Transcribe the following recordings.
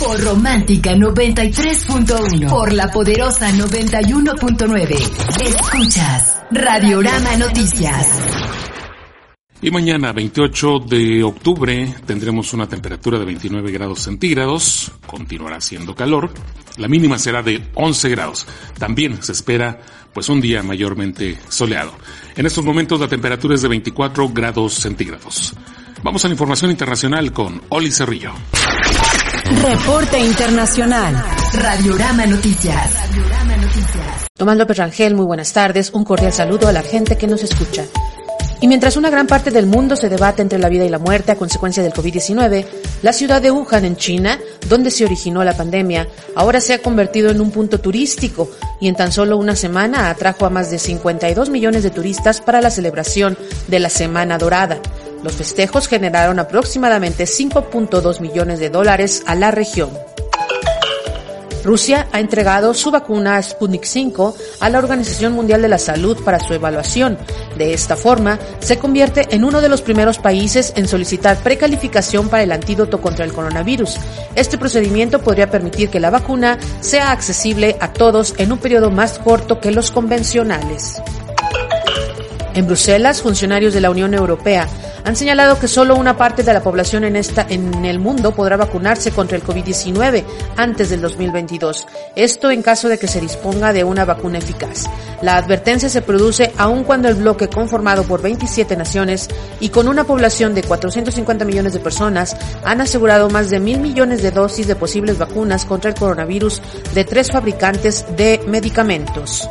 Por Romántica 93.1. Por la poderosa 91.9. Escuchas Radiorama Noticias. Y mañana, 28 de octubre, tendremos una temperatura de 29 grados centígrados. Continuará siendo calor. La mínima será de 11 grados. También se espera pues un día mayormente soleado. En estos momentos la temperatura es de 24 grados centígrados. Vamos a la información internacional con Oli Cerrillo. Reporte Internacional. Radiorama Noticias. Tomás López Rangel, muy buenas tardes. Un cordial saludo a la gente que nos escucha. Y mientras una gran parte del mundo se debate entre la vida y la muerte a consecuencia del COVID-19, la ciudad de Wuhan, en China, donde se originó la pandemia, ahora se ha convertido en un punto turístico y en tan solo una semana atrajo a más de 52 millones de turistas para la celebración de la Semana Dorada. Los festejos generaron aproximadamente 5.2 millones de dólares a la región. Rusia ha entregado su vacuna Sputnik 5 a la Organización Mundial de la Salud para su evaluación. De esta forma, se convierte en uno de los primeros países en solicitar precalificación para el antídoto contra el coronavirus. Este procedimiento podría permitir que la vacuna sea accesible a todos en un periodo más corto que los convencionales. En Bruselas, funcionarios de la Unión Europea han señalado que solo una parte de la población en, esta, en el mundo podrá vacunarse contra el COVID-19 antes del 2022. Esto en caso de que se disponga de una vacuna eficaz. La advertencia se produce aun cuando el bloque conformado por 27 naciones y con una población de 450 millones de personas han asegurado más de mil millones de dosis de posibles vacunas contra el coronavirus de tres fabricantes de medicamentos.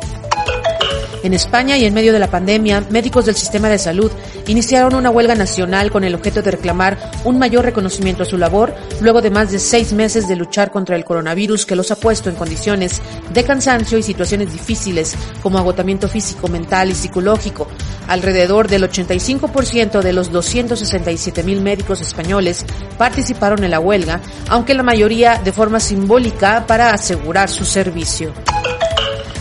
En España y en medio de la pandemia, médicos del sistema de salud iniciaron una huelga nacional con el objeto de reclamar un mayor reconocimiento a su labor luego de más de seis meses de luchar contra el coronavirus que los ha puesto en condiciones de cansancio y situaciones difíciles como agotamiento físico, mental y psicológico. Alrededor del 85% de los 267 mil médicos españoles participaron en la huelga, aunque la mayoría de forma simbólica para asegurar su servicio.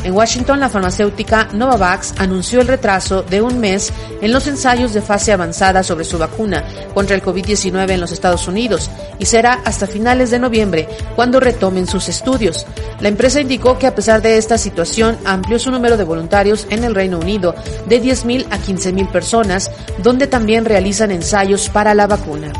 En Washington, la farmacéutica Novavax anunció el retraso de un mes en los ensayos de fase avanzada sobre su vacuna contra el COVID-19 en los Estados Unidos y será hasta finales de noviembre cuando retomen sus estudios. La empresa indicó que a pesar de esta situación amplió su número de voluntarios en el Reino Unido de 10.000 a 15.000 personas, donde también realizan ensayos para la vacuna.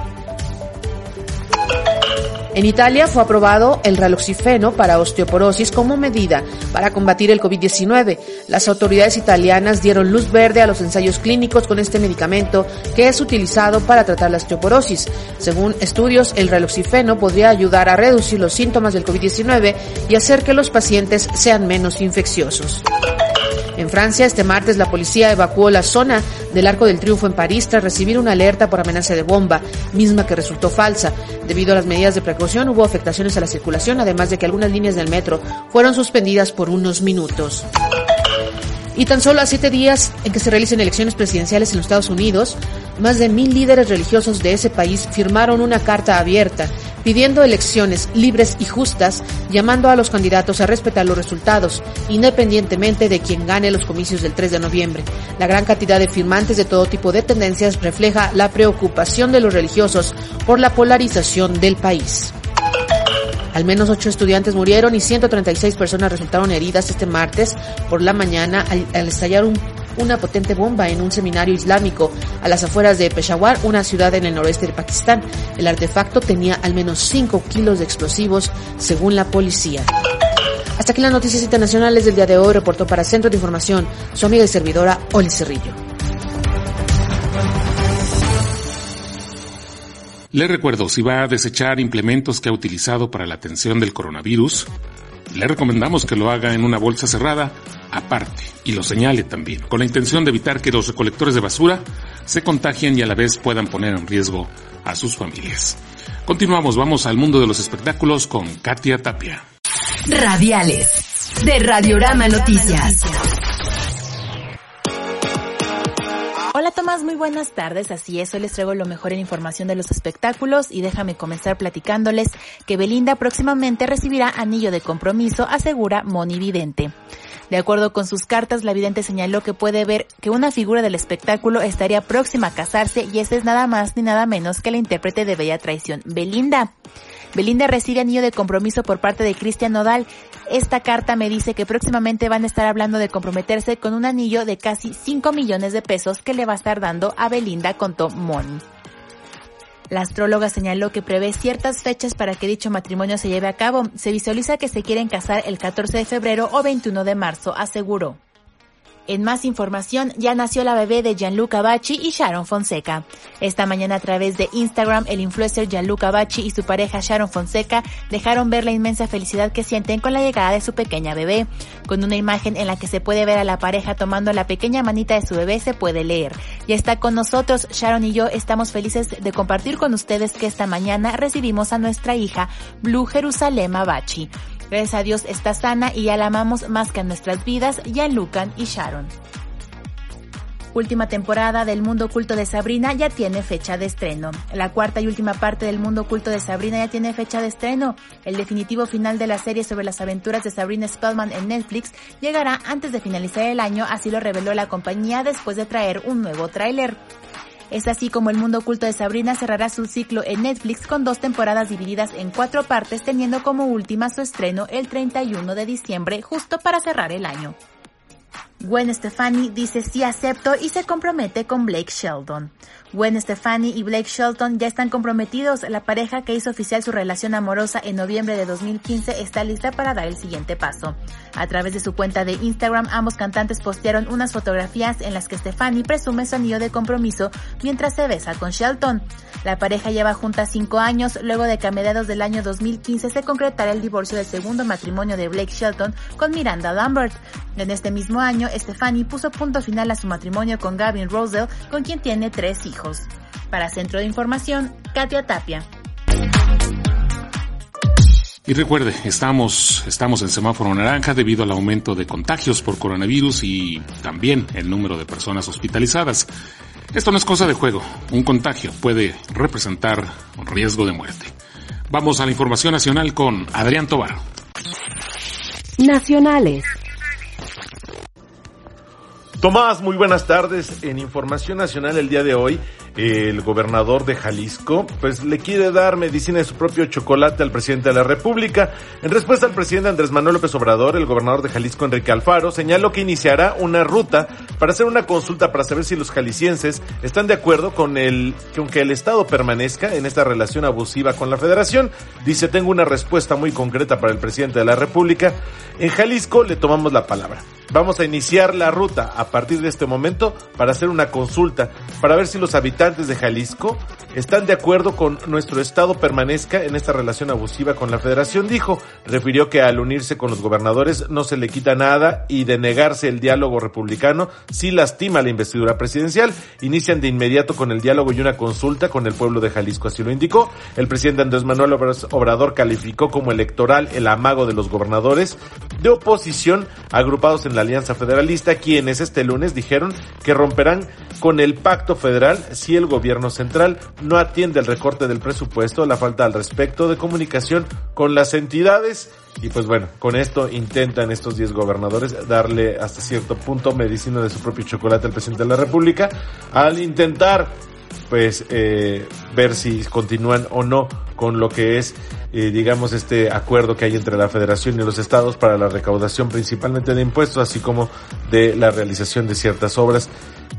En Italia fue aprobado el raloxifeno para osteoporosis como medida para combatir el COVID-19. Las autoridades italianas dieron luz verde a los ensayos clínicos con este medicamento que es utilizado para tratar la osteoporosis. Según estudios, el raloxifeno podría ayudar a reducir los síntomas del COVID-19 y hacer que los pacientes sean menos infecciosos. En Francia, este martes, la policía evacuó la zona del Arco del Triunfo en París tras recibir una alerta por amenaza de bomba, misma que resultó falsa. Debido a las medidas de precaución, hubo afectaciones a la circulación, además de que algunas líneas del metro fueron suspendidas por unos minutos. Y tan solo a siete días en que se realicen elecciones presidenciales en los Estados Unidos, más de mil líderes religiosos de ese país firmaron una carta abierta pidiendo elecciones libres y justas, llamando a los candidatos a respetar los resultados, independientemente de quien gane los comicios del 3 de noviembre. La gran cantidad de firmantes de todo tipo de tendencias refleja la preocupación de los religiosos por la polarización del país. Al menos ocho estudiantes murieron y 136 personas resultaron heridas este martes por la mañana al, estallar una potente bomba en un seminario islámico a las afueras de Peshawar, una ciudad en el noroeste de Pakistán. El artefacto tenía al menos 5 kilos de explosivos, según la policía. Hasta aquí las noticias internacionales del día de hoy. Reportó para Centro de Información su amiga y servidora Oli Cerrillo. Le recuerdo, si va a desechar implementos que ha utilizado para la atención del coronavirus, le recomendamos que lo haga en una bolsa cerrada, aparte, y lo señale también, con la intención de evitar que los recolectores de basura se contagien y a la vez puedan poner en riesgo a sus familias. Continuamos, vamos al mundo de los espectáculos con Katia Tapia. Radiales de Radiorama Noticias. Muy buenas tardes. Así es, hoy les traigo lo mejor en información de los espectáculos y déjame comenzar platicándoles que Belinda próximamente recibirá anillo de compromiso, asegura Moni Vidente. De acuerdo con sus cartas, la vidente señaló que puede ver que una figura del espectáculo estaría próxima a casarse y esta es nada más ni nada menos que la intérprete de Bella Traición, Belinda. Belinda recibe anillo de compromiso por parte de Cristian Nodal. Esta carta me dice que próximamente van a estar hablando de comprometerse con un anillo de casi 5 millones de pesos que le va a estar dando a Belinda con Tom Money. La astróloga señaló que prevé ciertas fechas para que dicho matrimonio se lleve a cabo. Se visualiza que se quieren casar el 14 de febrero o 21 de marzo, aseguró. En más información, ya nació la bebé de Gianluca Bacci y Sharon Fonseca. Esta mañana a través de Instagram, el influencer Gianluca Bacci y su pareja Sharon Fonseca dejaron ver la inmensa felicidad que sienten con la llegada de su pequeña bebé. Con una imagen en la que se puede ver a la pareja tomando la pequeña manita de su bebé se puede leer. Ya está con nosotros, Sharon y yo estamos felices de compartir con ustedes que esta mañana recibimos a nuestra hija Blue Jerusalema Bacci. Gracias a Dios está sana y ya la amamos más que a nuestras vidas, ya Lucan y Sharon. Última temporada del Mundo Oculto de Sabrina ya tiene fecha de estreno. La cuarta y última parte del Mundo Oculto de Sabrina ya tiene fecha de estreno. El definitivo final de la serie sobre las aventuras de Sabrina Spellman en Netflix llegará antes de finalizar el año, así lo reveló la compañía después de traer un nuevo tráiler. Es así como el mundo oculto de Sabrina cerrará su ciclo en Netflix con dos temporadas divididas en cuatro partes, teniendo como última su estreno el 31 de diciembre, justo para cerrar el año. Gwen Stefani dice sí acepto y se compromete con Blake Sheldon. Gwen Stefani y Blake Shelton ya están comprometidos. La pareja que hizo oficial su relación amorosa en noviembre de 2015 está lista para dar el siguiente paso. A través de su cuenta de Instagram, ambos cantantes postearon unas fotografías en las que Stefani presume su anillo de compromiso mientras se besa con Shelton. La pareja lleva junta cinco años luego de que a mediados del año 2015 se concretara el divorcio del segundo matrimonio de Blake Shelton con Miranda Lambert. En este mismo año, Stefani puso punto final a su matrimonio con Gavin Rosell, con quien tiene tres hijos. Para Centro de Información, Katia Tapia. Y recuerde, estamos, estamos en semáforo naranja debido al aumento de contagios por coronavirus y también el número de personas hospitalizadas. Esto no es cosa de juego. Un contagio puede representar un riesgo de muerte. Vamos a la información nacional con Adrián Tobar. Nacionales. Tomás, muy buenas tardes. En Información Nacional el día de hoy, el gobernador de Jalisco, pues le quiere dar medicina de su propio chocolate al presidente de la República. En respuesta al presidente Andrés Manuel López Obrador, el gobernador de Jalisco, Enrique Alfaro, señaló que iniciará una ruta para hacer una consulta para saber si los jaliscienses están de acuerdo con el, con que el Estado permanezca en esta relación abusiva con la Federación. Dice, tengo una respuesta muy concreta para el presidente de la República. En Jalisco le tomamos la palabra. Vamos a iniciar la ruta a partir de este momento para hacer una consulta, para ver si los habitantes de Jalisco están de acuerdo con nuestro Estado permanezca en esta relación abusiva con la Federación, dijo. Refirió que al unirse con los gobernadores no se le quita nada y de negarse el diálogo republicano sí lastima la investidura presidencial. Inician de inmediato con el diálogo y una consulta con el pueblo de Jalisco, así lo indicó. El presidente Andrés Manuel Obrador calificó como electoral el amago de los gobernadores de oposición agrupados en la Alianza Federalista, quienes este lunes dijeron que romperán con el pacto federal si el gobierno central no atiende el recorte del presupuesto, la falta al respecto de comunicación con las entidades. Y pues bueno, con esto intentan estos 10 gobernadores darle hasta cierto punto medicina de su propio chocolate al presidente de la República al intentar pues eh, ver si continúan o no con lo que es eh, digamos este acuerdo que hay entre la federación y los estados para la recaudación principalmente de impuestos así como de la realización de ciertas obras.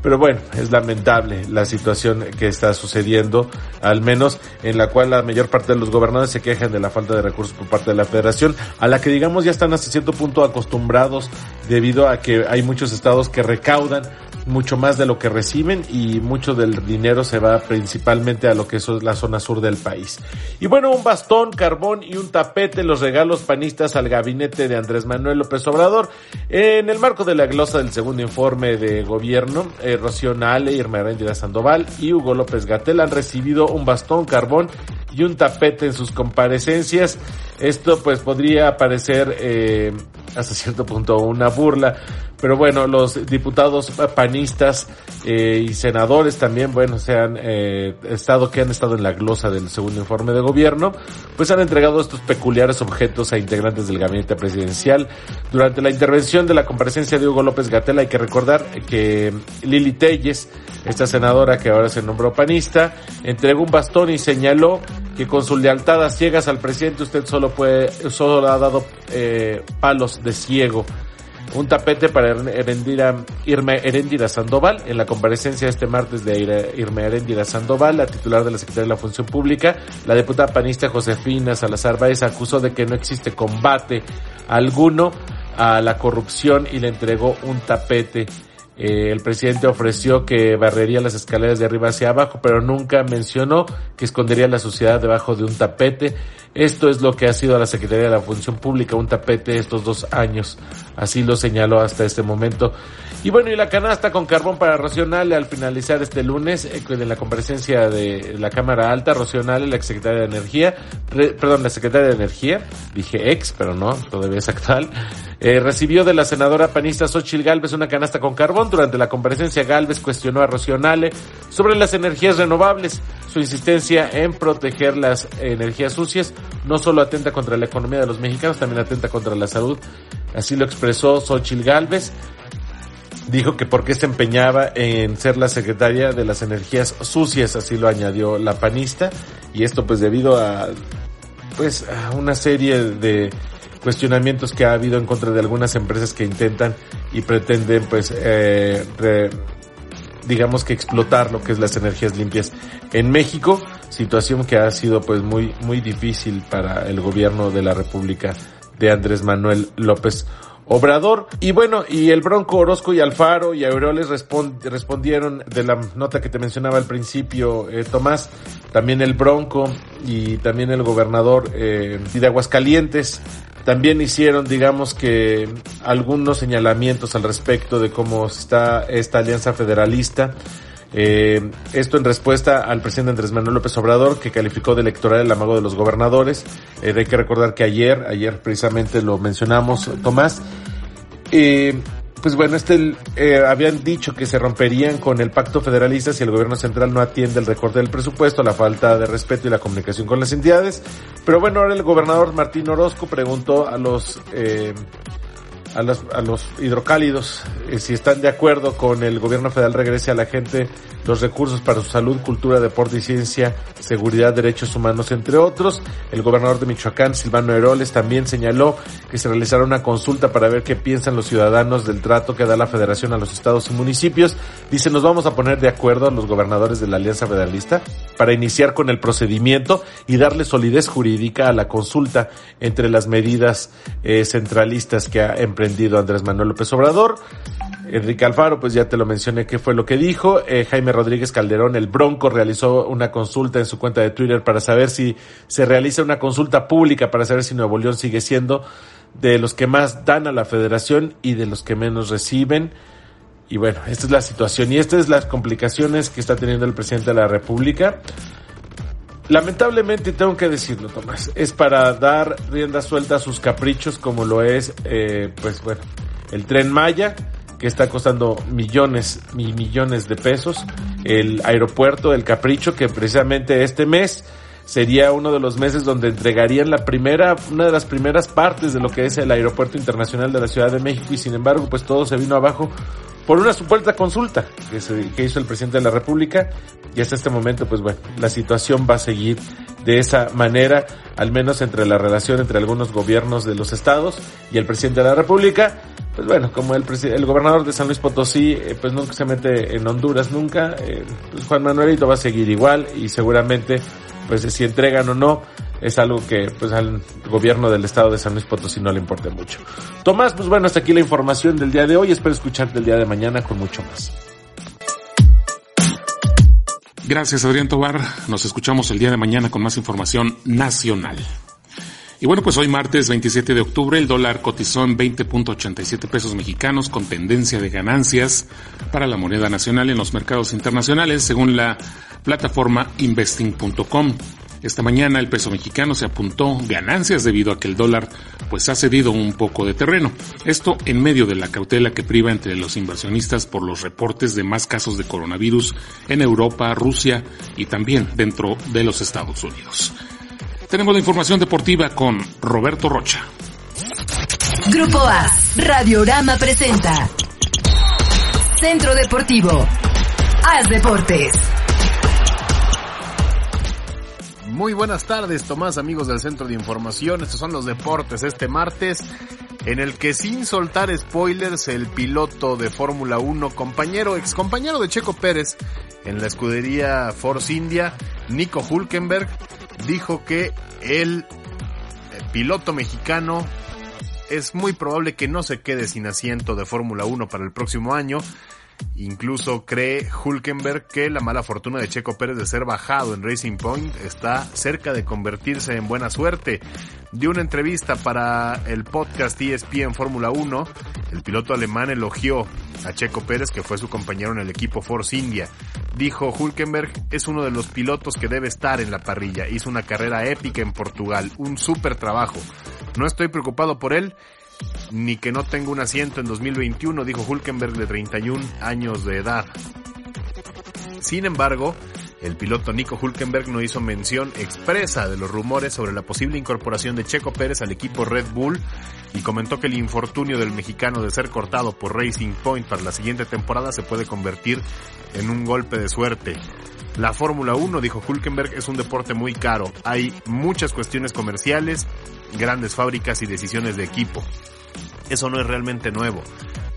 Pero bueno, es lamentable la situación que está sucediendo, al menos en la cual la mayor parte de los gobernadores se quejan de la falta de recursos por parte de la federación, a la que digamos ya están hasta cierto punto acostumbrados debido a que hay muchos estados que recaudan mucho más de lo que reciben y mucho del dinero se va principalmente a lo que es la zona sur del país. Y bueno, un bastón, carbón y un tapete, los regalos panistas al gabinete de Andrés Manuel López Obrador. En el marco de la glosa del segundo informe de gobierno, eh, Rocío Nale, Irma Arendira Sandoval y Hugo López Gatel han recibido un bastón, carbón y un tapete en sus comparecencias. Esto pues podría parecer eh, hasta cierto punto una burla, pero bueno, los diputados panistas eh, y senadores también, bueno, se han eh, estado, que han estado en la glosa del segundo informe de gobierno, pues han entregado estos peculiares objetos a integrantes del gabinete presidencial. Durante la intervención de la comparecencia de Hugo López Gatel hay que recordar que Lili Telles, esta senadora que ahora se nombró panista, entregó un bastón y señaló que con su lealtad a ciegas al presidente usted solo puede, solo ha dado eh, palos de ciego. Un tapete para Erendira, Irma Erendira Sandoval en la comparecencia este martes de Irma Erendira Sandoval, la titular de la Secretaría de la Función Pública, la diputada panista Josefina Salazar Báez acusó de que no existe combate alguno a la corrupción y le entregó un tapete eh, el presidente ofreció que barrería las escaleras de arriba hacia abajo, pero nunca mencionó que escondería la suciedad debajo de un tapete. Esto es lo que ha sido la Secretaría de la Función Pública, un tapete estos dos años. Así lo señaló hasta este momento. Y bueno, y la canasta con carbón para Rocional al finalizar este lunes, eh, en la comparecencia de la Cámara Alta, Rocional, la secretaria de Energía, perdón, la secretaria de Energía, dije ex, pero no, todavía es actual, eh, recibió de la senadora panista Xochil Galvez una canasta con carbón. Durante la comparecencia, Galvez cuestionó a Rocionale sobre las energías renovables. Su insistencia en proteger las energías sucias no solo atenta contra la economía de los mexicanos, también atenta contra la salud. Así lo expresó Xochil Galvez dijo que porque se empeñaba en ser la secretaria de las energías sucias, así lo añadió la panista, y esto pues debido a pues a una serie de cuestionamientos que ha habido en contra de algunas empresas que intentan y pretenden pues eh, digamos que explotar lo que es las energías limpias en México, situación que ha sido pues muy muy difícil para el gobierno de la República de Andrés Manuel López Obrador. Y bueno, y el Bronco Orozco y Alfaro y Aureoles respondieron de la nota que te mencionaba al principio, eh, Tomás, también el Bronco y también el gobernador eh, de Aguascalientes también hicieron, digamos que, algunos señalamientos al respecto de cómo está esta alianza federalista. Eh, esto en respuesta al presidente Andrés Manuel López Obrador, que calificó de electoral el amago de los gobernadores. Eh, hay que recordar que ayer, ayer precisamente lo mencionamos, Tomás, eh, pues bueno, este eh, habían dicho que se romperían con el pacto federalista si el gobierno central no atiende el recorte del presupuesto, la falta de respeto y la comunicación con las entidades. Pero bueno, ahora el gobernador Martín Orozco preguntó a los eh, a los, a los hidrocálidos eh, si están de acuerdo con el gobierno federal regrese a la gente los recursos para su salud, cultura, deporte y ciencia, seguridad, derechos humanos, entre otros. El gobernador de Michoacán, Silvano Heroles, también señaló que se realizará una consulta para ver qué piensan los ciudadanos del trato que da la federación a los estados y municipios. Dice, nos vamos a poner de acuerdo a los gobernadores de la Alianza Federalista para iniciar con el procedimiento y darle solidez jurídica a la consulta entre las medidas eh, centralistas que ha emprendido Andrés Manuel López Obrador. Enrique Alfaro, pues ya te lo mencioné qué fue lo que dijo. Eh, Jaime Rodríguez Calderón, el Bronco, realizó una consulta en su cuenta de Twitter para saber si se realiza una consulta pública para saber si Nuevo León sigue siendo de los que más dan a la federación y de los que menos reciben. Y bueno, esta es la situación y estas es las complicaciones que está teniendo el presidente de la República. Lamentablemente tengo que decirlo, Tomás, es para dar rienda suelta a sus caprichos como lo es, eh, pues bueno, el tren Maya, que está costando millones y millones de pesos. El aeropuerto El Capricho, que precisamente este mes sería uno de los meses donde entregarían la primera, una de las primeras partes de lo que es el Aeropuerto Internacional de la Ciudad de México y sin embargo pues todo se vino abajo por una supuesta consulta que, hizo el presidente de la República y hasta este momento pues bueno, la situación va a seguir de esa manera, al menos entre la relación entre algunos gobiernos de los estados y el presidente de la República. Pues bueno, como el, el gobernador de San Luis Potosí, eh, pues nunca se mete en Honduras, nunca, eh, pues Juan Manuelito va a seguir igual y seguramente, pues si entregan o no, es algo que pues al gobierno del estado de San Luis Potosí no le importe mucho. Tomás, pues bueno, hasta aquí la información del día de hoy. Espero escucharte el día de mañana con mucho más. Gracias Adrián Tobar. Nos escuchamos el día de mañana con más información nacional. Y bueno, pues hoy martes 27 de octubre el dólar cotizó en 20.87 pesos mexicanos con tendencia de ganancias para la moneda nacional en los mercados internacionales según la plataforma investing.com. Esta mañana el peso mexicano se apuntó ganancias debido a que el dólar pues ha cedido un poco de terreno. Esto en medio de la cautela que priva entre los inversionistas por los reportes de más casos de coronavirus en Europa, Rusia y también dentro de los Estados Unidos. Tenemos la información deportiva con Roberto Rocha. Grupo A, Radiorama presenta Centro Deportivo. Haz Deportes. Muy buenas tardes, Tomás, amigos del Centro de Información. Estos son los deportes este martes, en el que sin soltar spoilers, el piloto de Fórmula 1, compañero, ex compañero de Checo Pérez en la escudería Force India, Nico Hulkenberg, dijo que el piloto mexicano es muy probable que no se quede sin asiento de Fórmula 1 para el próximo año. Incluso cree Hulkenberg que la mala fortuna de Checo Pérez de ser bajado en Racing Point está cerca de convertirse en buena suerte. Dio una entrevista para el podcast ESPN Fórmula 1. El piloto alemán elogió a Checo Pérez, que fue su compañero en el equipo Force India. Dijo Hulkenberg es uno de los pilotos que debe estar en la parrilla. Hizo una carrera épica en Portugal, un súper trabajo. No estoy preocupado por él, ni que no tengo un asiento en 2021, dijo Hulkenberg de 31 años de edad. Sin embargo, el piloto Nico Hulkenberg no hizo mención expresa de los rumores sobre la posible incorporación de Checo Pérez al equipo Red Bull y comentó que el infortunio del mexicano de ser cortado por Racing Point para la siguiente temporada se puede convertir en un golpe de suerte. La Fórmula 1, dijo Hulkenberg, es un deporte muy caro. Hay muchas cuestiones comerciales, grandes fábricas y decisiones de equipo. Eso no es realmente nuevo.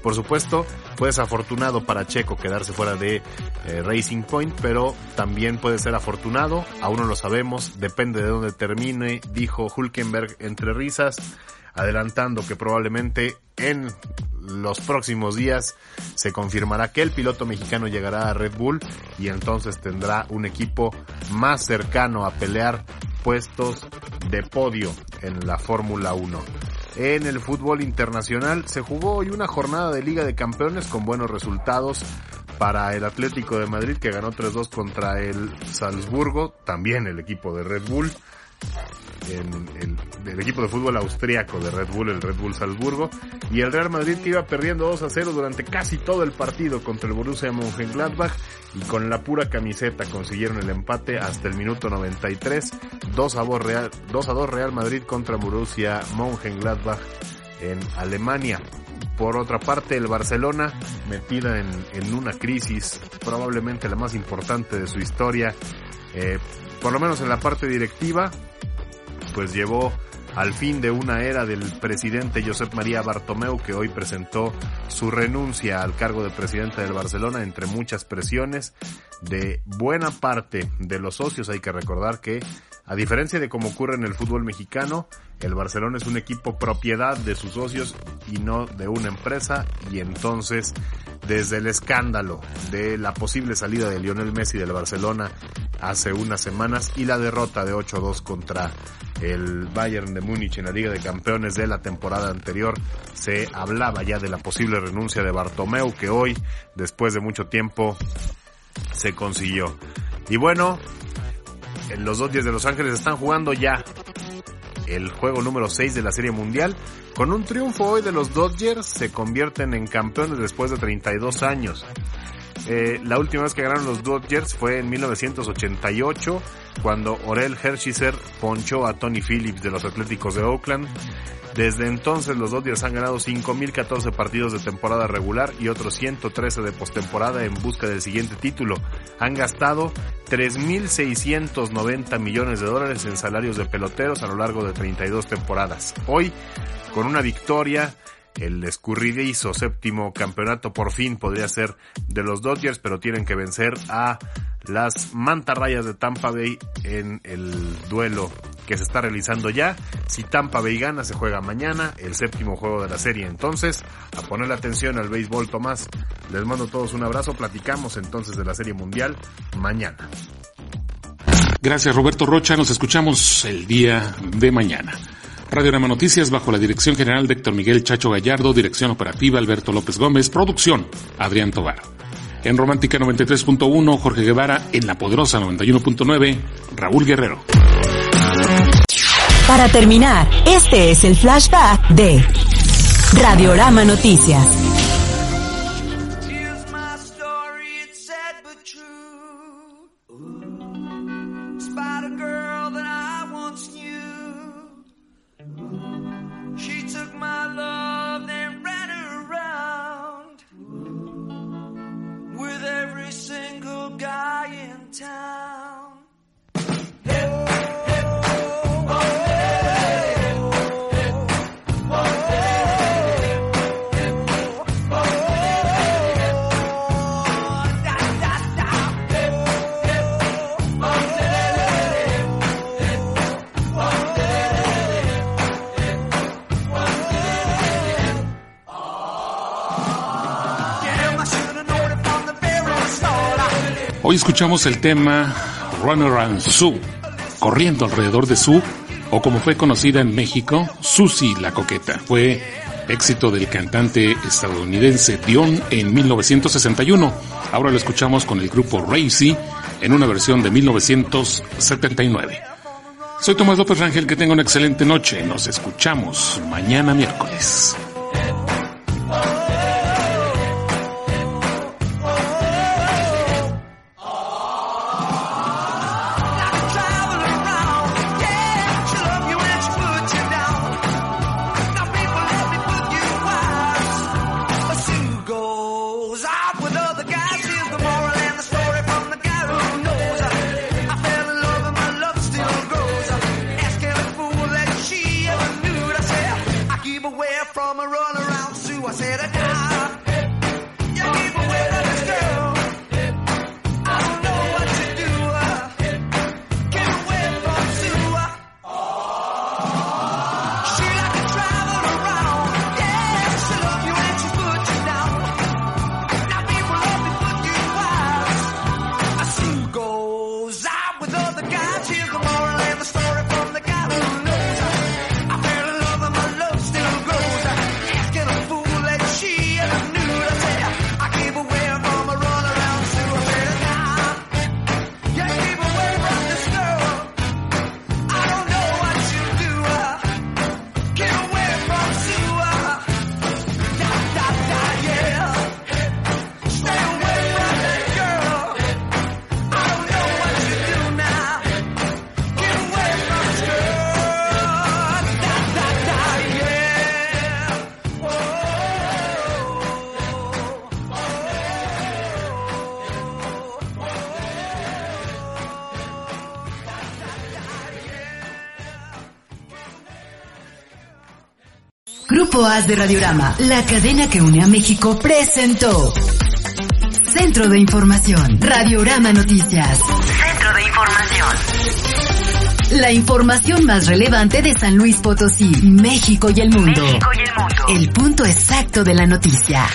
Por supuesto, fue desafortunado para Checo quedarse fuera de eh, Racing Point, pero también puede ser afortunado, aún no lo sabemos, depende de dónde termine, dijo Hulkenberg entre risas, adelantando que probablemente en los próximos días se confirmará que el piloto mexicano llegará a Red Bull y entonces tendrá un equipo más cercano a pelear puestos de podio en la Fórmula 1. En el fútbol internacional se jugó hoy una jornada de Liga de Campeones con buenos resultados para el Atlético de Madrid que ganó 3-2 contra el Salzburgo, también el equipo de Red Bull el, equipo de fútbol austriaco de Red Bull, el Red Bull Salzburgo, y el Real Madrid que iba perdiendo 2 a 0 durante casi todo el partido contra el Borussia Mönchengladbach. Y con la pura camiseta consiguieron el empate hasta el minuto 93, 2 a 2 Real, 2 a 2 Real Madrid contra Borussia Mönchengladbach en Alemania. Por otra parte, el Barcelona, metida en, en una crisis probablemente la más importante de su historia, eh, por lo menos en la parte directiva, pues llevó al fin de una era del presidente Josep María Bartomeu, que hoy presentó su renuncia al cargo de presidente del Barcelona entre muchas presiones de buena parte de los socios. Hay que recordar que, a diferencia de como ocurre en el fútbol mexicano, el Barcelona es un equipo propiedad de sus socios y no de una empresa y entonces desde el escándalo de la posible salida de Lionel Messi del Barcelona hace unas semanas y la derrota de 8-2 contra el Bayern de Múnich en la Liga de Campeones de la temporada anterior, se hablaba ya de la posible renuncia de Bartomeu que hoy, después de mucho tiempo, se consiguió. Y bueno, los días de Los Ángeles están jugando ya el juego número 6 de la Serie Mundial. Con un triunfo hoy de los Dodgers se convierten en campeones después de 32 años. Eh, la última vez que ganaron los Dodgers fue en 1988, cuando Orel Hershiser ponchó a Tony Phillips de los Atléticos de Oakland. Desde entonces los Dodgers han ganado 5.014 partidos de temporada regular y otros 113 de postemporada en busca del siguiente título. Han gastado 3.690 millones de dólares en salarios de peloteros a lo largo de 32 temporadas. Hoy, con una victoria, el escurridizo séptimo campeonato por fin podría ser de los Dodgers, pero tienen que vencer a las mantarrayas de Tampa Bay en el duelo que se está realizando ya. Si Tampa Bay gana, se juega mañana, el séptimo juego de la serie. Entonces, a ponerle atención al béisbol, Tomás. Les mando a todos un abrazo. Platicamos entonces de la serie mundial mañana. Gracias Roberto Rocha, nos escuchamos el día de mañana. Radio Rama Noticias bajo la dirección general de Héctor Miguel Chacho Gallardo, dirección operativa Alberto López Gómez, producción Adrián Tobar. En Romántica 93.1, Jorge Guevara, en La Poderosa 91.9, Raúl Guerrero. Para terminar, este es el flashback de Radiorama Noticias. Escuchamos el tema Run Around Sue, corriendo alrededor de Sue, o como fue conocida en México, Susie la Coqueta. Fue éxito del cantante estadounidense Dion en 1961. Ahora lo escuchamos con el grupo Racy en una versión de 1979. Soy Tomás López Rangel, que tenga una excelente noche. Nos escuchamos mañana miércoles. AS de Radiorama, la cadena que une a México, presentó Centro de Información, Radiorama Noticias. Centro de Información. La información más relevante de San Luis Potosí, México y el mundo. México y el mundo. El punto exacto de la noticia.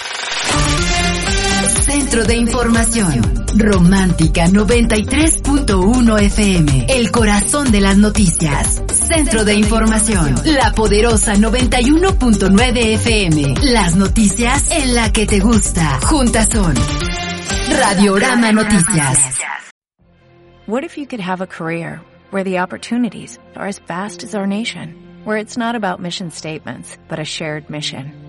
Centro de Información. Romántica 93.1 FM. El corazón de las noticias. Centro de Información. La poderosa 91.9 FM. Las noticias en la que te gusta. Juntas son. Radiorama Noticias. What if you could have a career where the opportunities are as vast as our nation? Where it's not about mission statements, but a shared mission.